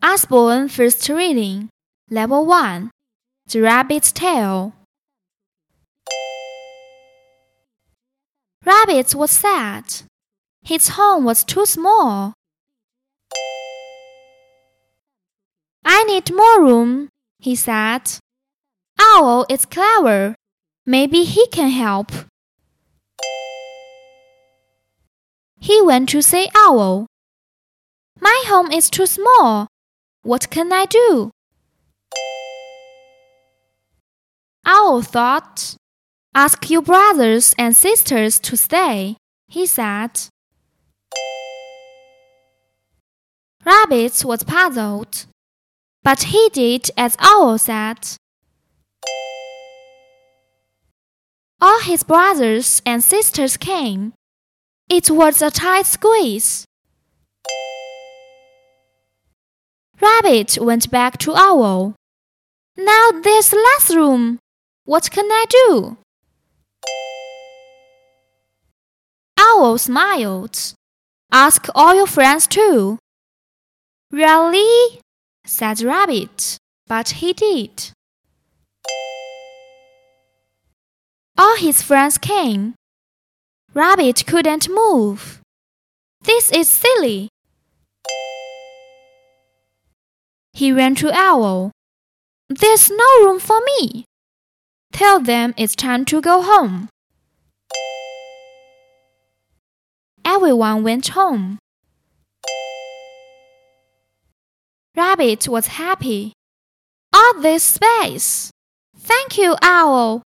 Usborne First Reading, Level 1 The Rabbit's Tale. Rabbit was sad. His home was too small. I need more room, he said. Owl is clever. Maybe he can help. He went to see Owl. My home is too small. What can I do? Owl thought, Ask your brothers and sisters to stay, he said. Rabbit was puzzled, but he did as Owl said. All his brothers and sisters came. It was a tight squeeze. Rabbit went back to Owl. Now there's less room. What can I do? Owl smiled. Ask all your friends too. Really? said Rabbit, but he did. All his friends came. Rabbit couldn't move. This is silly. He ran to Owl. There's no room for me. Tell them it's time to go home. Everyone went home. Rabbit was happy. All this space. Thank you, Owl.